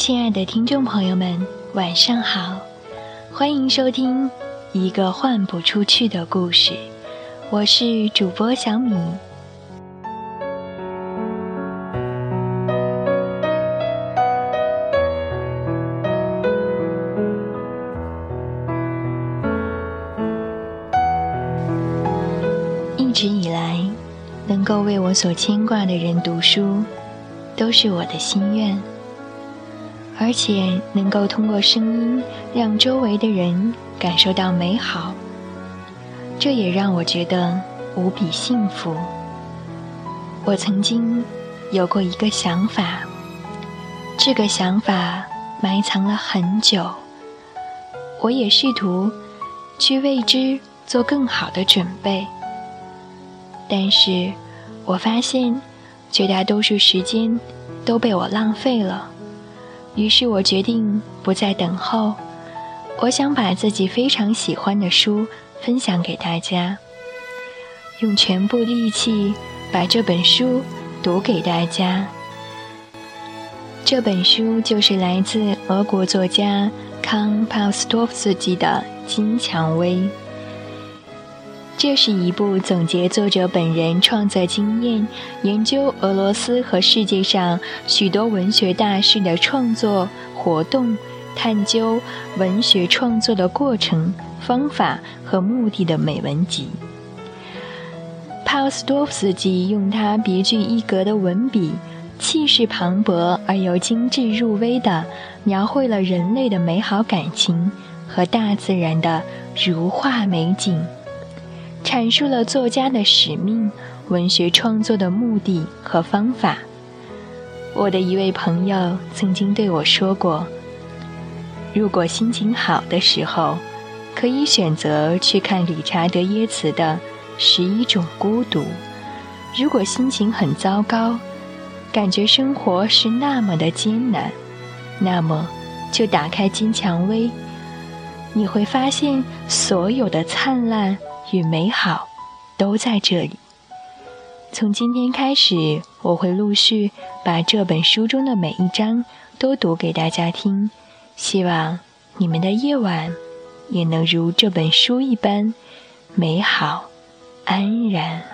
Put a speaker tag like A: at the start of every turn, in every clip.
A: 亲爱的听众朋友们，晚上好，欢迎收听《一个换不出去的故事》，我是主播小米。一直以来，能够为我所牵挂的人读书，都是我的心愿。而且能够通过声音让周围的人感受到美好，这也让我觉得无比幸福。我曾经有过一个想法，这个想法埋藏了很久，我也试图去为之做更好的准备，但是我发现绝大多数时间都被我浪费了。于是我决定不再等候，我想把自己非常喜欢的书分享给大家，用全部力气把这本书读给大家。这本书就是来自俄国作家康帕斯托夫斯基的《金蔷薇》。这是一部总结作者本人创作经验、研究俄罗斯和世界上许多文学大师的创作活动、探究文学创作的过程、方法和目的的美文集。帕斯多夫斯基用他别具一格的文笔，气势磅礴而又精致入微地描绘了人类的美好感情和大自然的如画美景。阐述了作家的使命、文学创作的目的和方法。我的一位朋友曾经对我说过：“如果心情好的时候，可以选择去看理查德·耶茨的《十一种孤独》；如果心情很糟糕，感觉生活是那么的艰难，那么就打开《金蔷薇》，你会发现所有的灿烂。”与美好都在这里。从今天开始，我会陆续把这本书中的每一章都读给大家听，希望你们的夜晚也能如这本书一般美好安然。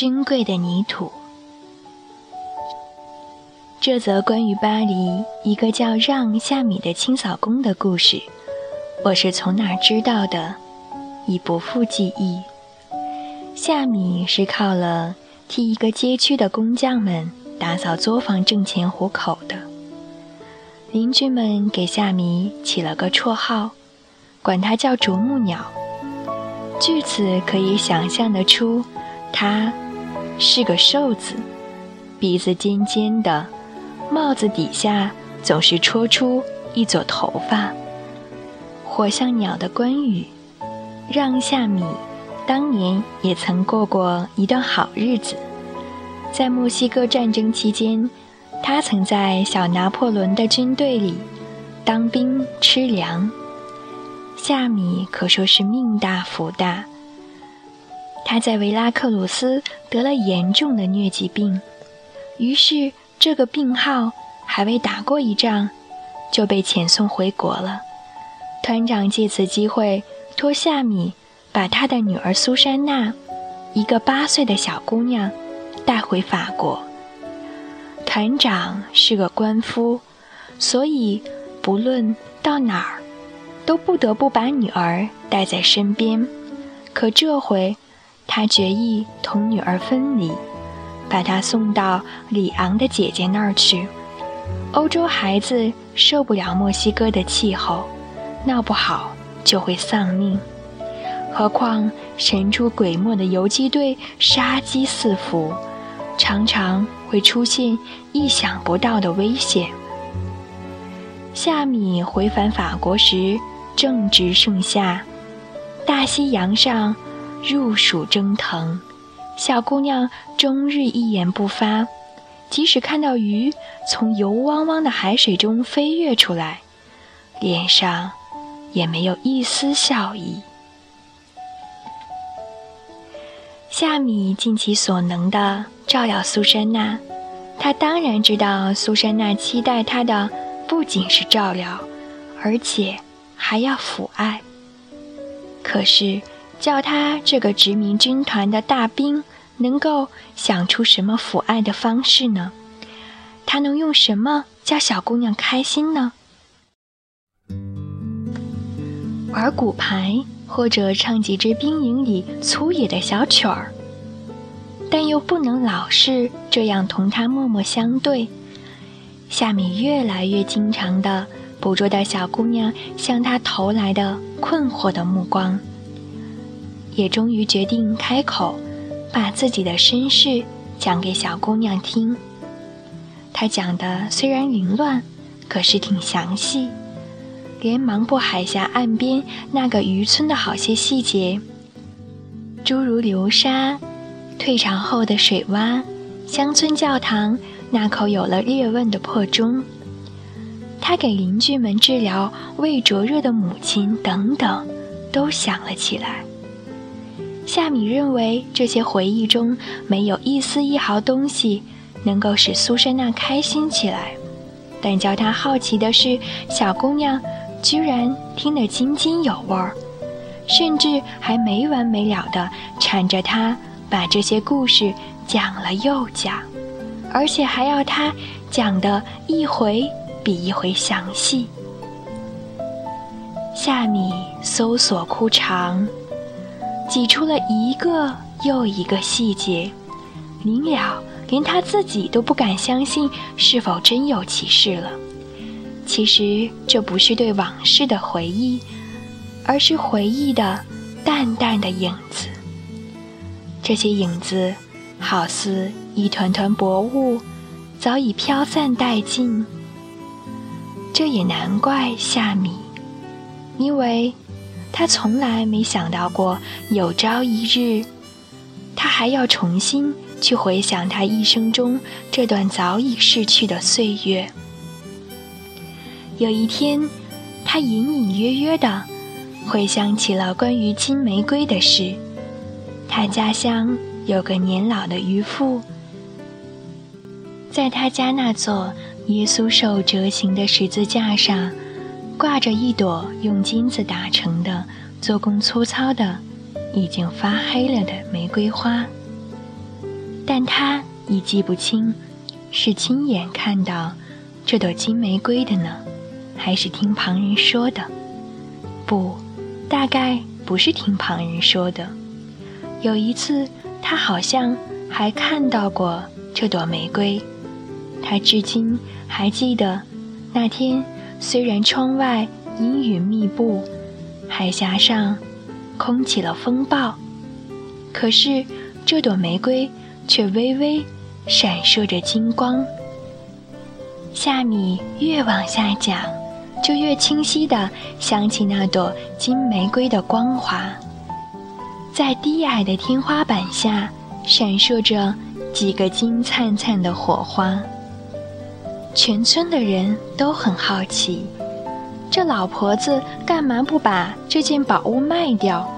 A: 珍贵的泥土。这则关于巴黎一个叫让夏米的清扫工的故事，我是从哪知道的，已不复记忆。夏米是靠了替一个街区的工匠们打扫作坊挣钱糊口的。邻居们给夏米起了个绰号，管他叫啄木鸟。据此可以想象得出，他。是个瘦子，鼻子尖尖的，帽子底下总是戳出一撮头发。活像鸟的关羽，让夏米，当年也曾过过一段好日子。在墨西哥战争期间，他曾在小拿破仑的军队里当兵吃粮。夏米可说是命大福大。他在维拉克鲁斯得了严重的疟疾病，于是这个病号还未打过一仗，就被遣送回国了。团长借此机会托夏米把他的女儿苏珊娜，一个八岁的小姑娘，带回法国。团长是个官夫，所以不论到哪儿，都不得不把女儿带在身边。可这回。他决意同女儿分离，把她送到里昂的姐姐那儿去。欧洲孩子受不了墨西哥的气候，闹不好就会丧命。何况神出鬼没的游击队杀机四伏，常常会出现意想不到的危险。夏米回返法国时，正值盛夏，大西洋上入暑蒸腾，小姑娘终日一言不发，即使看到鱼从油汪汪的海水中飞跃出来，脸上也没有一丝笑意。夏米尽其所能的照料苏珊娜，他当然知道苏珊娜期待他的不仅是照料，而且还要抚爱。可是，叫他这个殖民军团的大兵能够想出什么抚爱的方式呢？他能用什么叫小姑娘开心呢？玩骨牌。或者唱几支兵营里粗野的小曲儿，但又不能老是这样同他默默相对。夏米越来越经常地捕捉到小姑娘向他投来的困惑的目光，也终于决定开口，把自己的身世讲给小姑娘听。他讲的虽然凌乱，可是挺详细。连芒布海峡岸边那个渔村的好些细节，诸如流沙、退潮后的水洼、乡村教堂那口有了裂纹的破钟，他给邻居们治疗胃灼热的母亲等等，都想了起来。夏米认为这些回忆中没有一丝一毫东西能够使苏珊娜开心起来，但叫他好奇的是，小姑娘。居然听得津津有味儿，甚至还没完没了地缠着他把这些故事讲了又讲，而且还要他讲的一回比一回详细。夏米搜索枯肠，挤出了一个又一个细节，临了连他自己都不敢相信是否真有其事了。其实这不是对往事的回忆，而是回忆的淡淡的影子。这些影子好似一团团薄雾，早已飘散殆尽。这也难怪夏米，因为他从来没想到过有朝一日，他还要重新去回想他一生中这段早已逝去的岁月。有一天，他隐隐约约地回想起了关于金玫瑰的事。他家乡有个年老的渔夫，在他家那座耶稣受折刑的十字架上，挂着一朵用金子打成的、做工粗糙的、已经发黑了的玫瑰花。但他已记不清是亲眼看到这朵金玫瑰的呢。还是听旁人说的，不，大概不是听旁人说的。有一次，他好像还看到过这朵玫瑰。他至今还记得那天，虽然窗外阴云密布，海峡上空起了风暴，可是这朵玫瑰却微微闪烁着金光。夏米越往下讲。就越清晰地想起那朵金玫瑰的光华，在低矮的天花板下闪烁着几个金灿灿的火花。全村的人都很好奇，这老婆子干嘛不把这件宝物卖掉？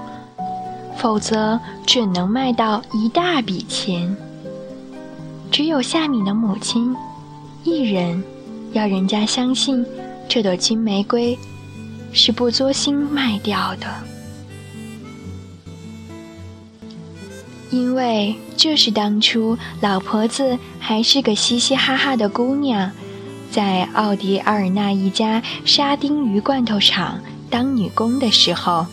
A: 否则准能卖到一大笔钱。只有夏米的母亲一人要人家相信。这朵金玫瑰是不作心卖掉的，因为这是当初老婆子还是个嘻嘻哈哈的姑娘，在奥迪阿尔纳一家沙丁鱼罐头厂当女工的时候，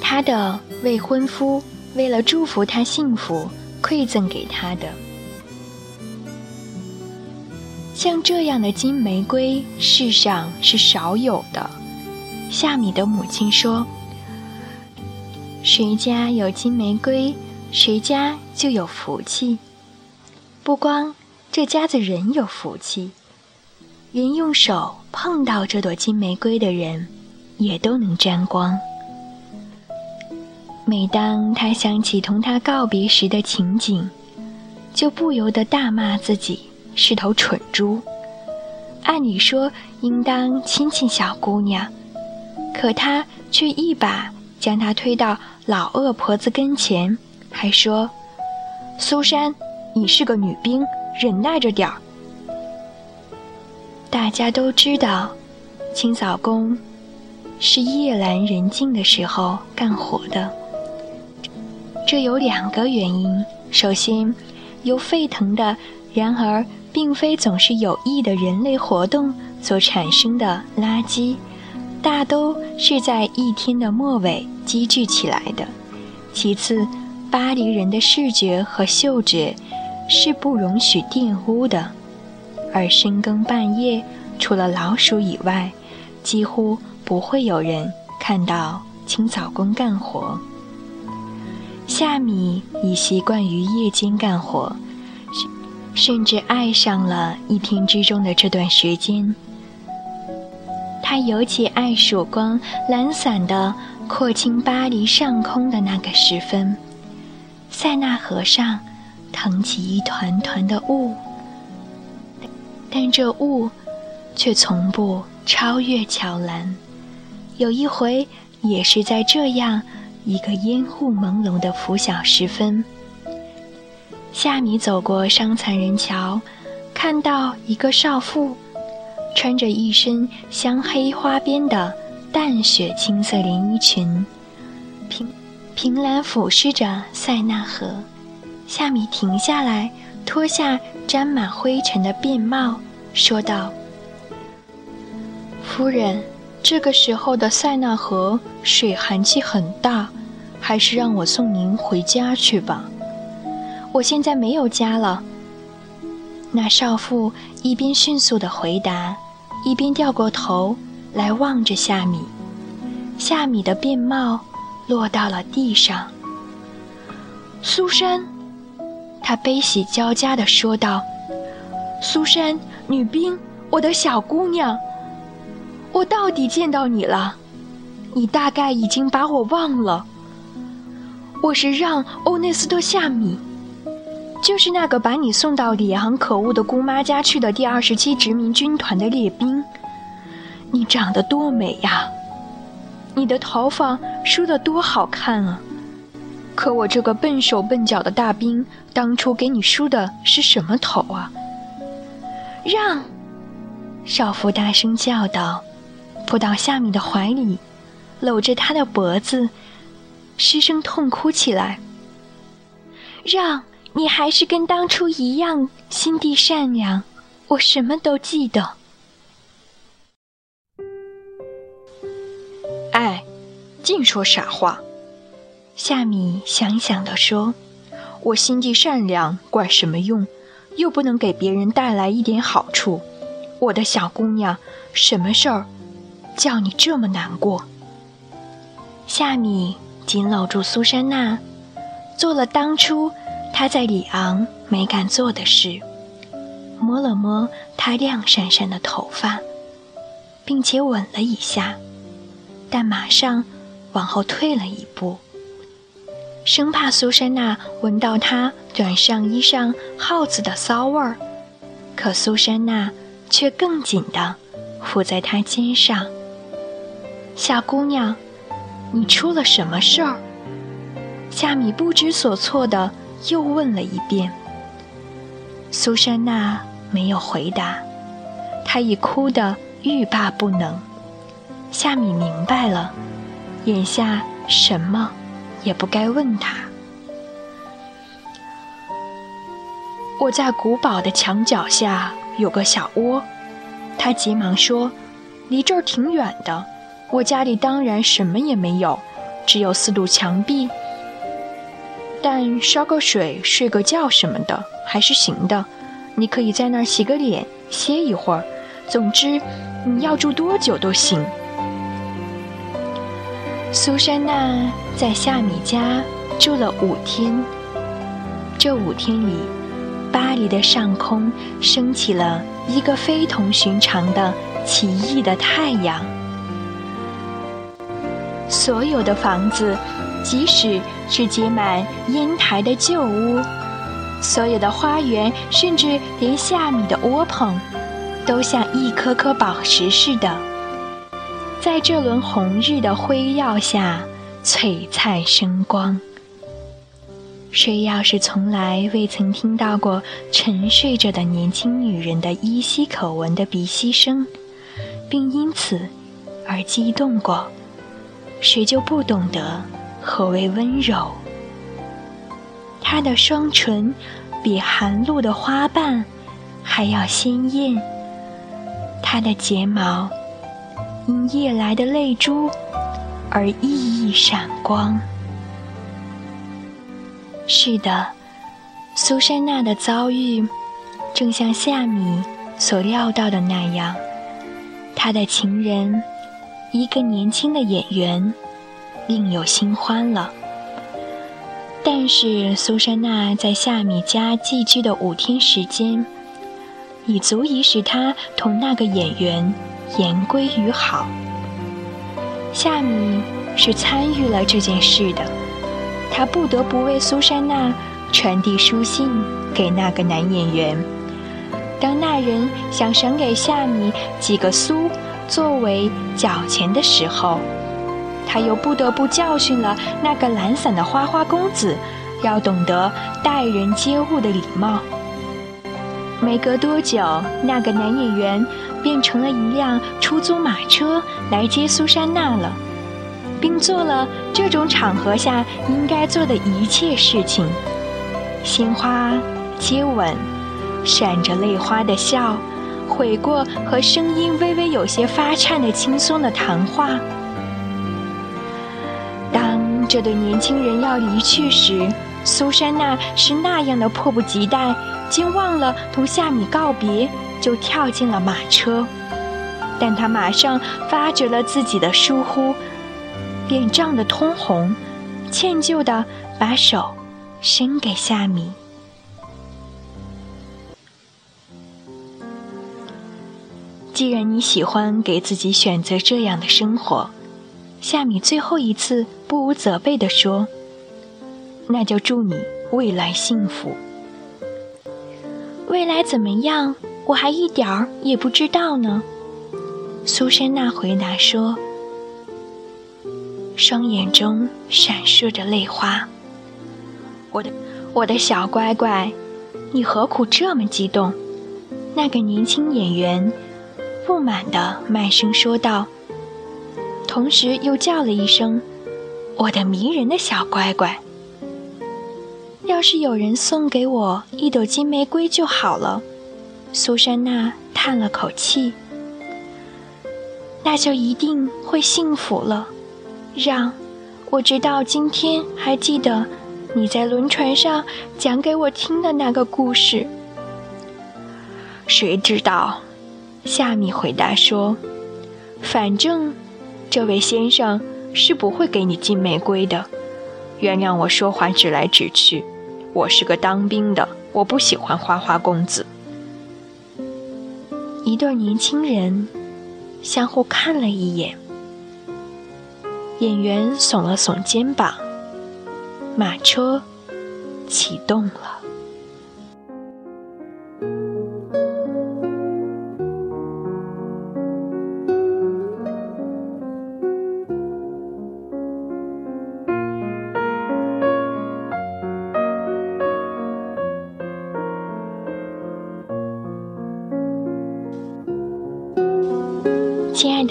A: 她的未婚夫为了祝福她幸福，馈赠给她的。像这样的金玫瑰，世上是少有的。夏米的母亲说：“谁家有金玫瑰，谁家就有福气。不光这家子人有福气，连用手碰到这朵金玫瑰的人，也都能沾光。每当他想起同他告别时的情景，就不由得大骂自己是头蠢猪。按理说应当亲亲小姑娘，可他却一把将她推到。老恶婆子跟前，还说：“苏珊，你是个女兵，忍耐着点儿。”大家都知道，清扫工是夜阑人静的时候干活的。这有两个原因：首先，由沸腾的，然而并非总是有益的人类活动所产生的垃圾。大都是在一天的末尾积聚起来的。其次，巴黎人的视觉和嗅觉是不容许玷污的，而深更半夜，除了老鼠以外，几乎不会有人看到清扫工干活。夏米已习惯于夜间干活，甚甚至爱上了一天之中的这段时间。他尤其爱曙光懒散地廓清巴黎上空的那个时分，塞纳河上腾起一团团的雾，但这雾却从不超越桥栏。有一回，也是在这样一个烟雾朦胧的拂晓时分，夏米走过伤残人桥，看到一个少妇。穿着一身镶黑花边的淡雪青色连衣裙，凭凭栏俯视着塞纳河。夏米停下来，脱下沾满灰尘的便帽，说道：“夫人，这个时候的塞纳河水寒气很大，还是让我送您回家去吧。我现在没有家了。”那少妇一边迅速地回答。一边掉过头来望着夏米，夏米的便帽落到了地上。苏珊，他悲喜交加地说道：“苏珊，女兵，我的小姑娘，我到底见到你了。你大概已经把我忘了。我是让·欧内斯特·夏米。”就是那个把你送到里昂可恶的姑妈家去的第二十七殖民军团的列兵，你长得多美呀！你的头发梳得多好看啊！可我这个笨手笨脚的大兵，当初给你梳的是什么头啊？让！少妇大声叫道，扑到夏米的怀里，搂着他的脖子，失声痛哭起来。让！你还是跟当初一样心地善良，我什么都记得。
B: 哎，净说傻话！
A: 夏米想想的说：“
B: 我心地善良，管什么用？又不能给别人带来一点好处。我的小姑娘，什么事儿叫你这么难过？”
A: 夏米紧搂住苏珊娜，做了当初。她在里昂没敢做的事，摸了摸她亮闪闪的头发，并且吻了一下，但马上往后退了一步，生怕苏珊娜闻到他短上衣上耗子的骚味儿。可苏珊娜却更紧地伏在他肩上。小姑娘，你出了什么事儿？夏米不知所措的。又问了一遍，苏珊娜没有回答，她已哭得欲罢不能。夏米明白了，眼下什么也不该问他。
B: 我在古堡的墙角下有个小窝，他急忙说：“离这儿挺远的，我家里当然什么也没有，只有四堵墙壁。”但烧个水、睡个觉什么的还是行的，你可以在那儿洗个脸、歇一会儿。总之，你要住多久都行。苏珊娜在夏米家住了五天。这五天里，巴黎的上空升起了一个非同寻常的奇异的太阳。所有的房子，即使是结满烟台的旧屋，所有的花园，甚至连夏米的窝棚，都像一颗颗宝石似的，在这轮红日的辉耀下璀璨生光。谁要是从来未曾听到过沉睡着的年轻女人的依稀可闻的鼻息声，并因此而激动过，谁就不懂得何为温柔。她的双唇比寒露的花瓣还要鲜艳，她的睫毛因夜来的泪珠而熠熠闪光。是的，苏珊娜的遭遇，正像夏米所料到的那样，她的情人，一个年轻的演员，另有新欢了。但是苏珊娜在夏米家寄居的五天时间，已足以使她同那个演员言归于好。夏米是参与了这件事的。他不得不为苏珊娜传递书信给那个男演员。当那人想赏给夏米几个苏作为缴钱的时候，他又不得不教训了那个懒散的花花公子，要懂得待人接物的礼貌。没隔多久，那个男演员变成了一辆出租马车来接苏珊娜了。并做了这种场合下应该做的一切事情：鲜花、接吻、闪着泪花的笑、悔过和声音微微有些发颤的轻松的谈话。当这对年轻人要离去时，苏珊娜是那样的迫不及待，竟忘了同夏米告别，就跳进了马车。但他马上发觉了自己的疏忽。脸涨得通红，歉疚地把手伸给夏米。既然你喜欢给自己选择这样的生活，夏米最后一次不无责备地说：“那就祝你未来幸福。未来怎么样，我还一点儿也不知道呢。”苏珊娜回答说。双眼中闪烁着泪花。我的，我的小乖乖，你何苦这么激动？那个年轻演员不满地慢声说道，同时又叫了一声：“我的迷人的小乖乖。”要是有人送给我一朵金玫瑰就好了。苏珊娜叹了口气。那就一定会幸福了。让，我直到今天还记得你在轮船上讲给我听的那个故事。谁知道？夏米回答说：“反正，这位先生是不会给你金玫瑰的。原谅我说话直来直去，我是个当兵的，我不喜欢花花公子。”一对年轻人相互看了一眼。演员耸了耸肩膀，马车启动了。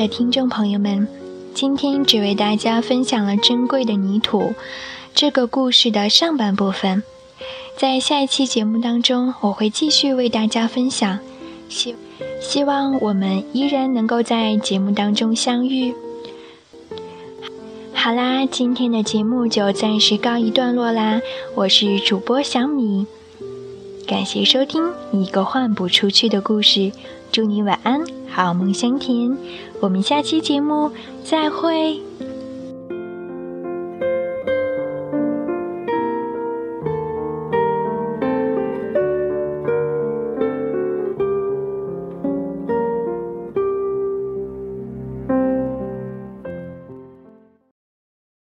B: 听众朋友们。今天只为大家分享了《珍贵的泥土》这个故事的上半部分，在下一期节目当中，我会继续为大家分享。希希望我们依然能够在节目当中相遇。好啦，今天的节目就暂时告一段落啦。我是主播小米，感谢收听一个换不出去的故事。祝你晚安，好梦香甜。我们下期节目再会。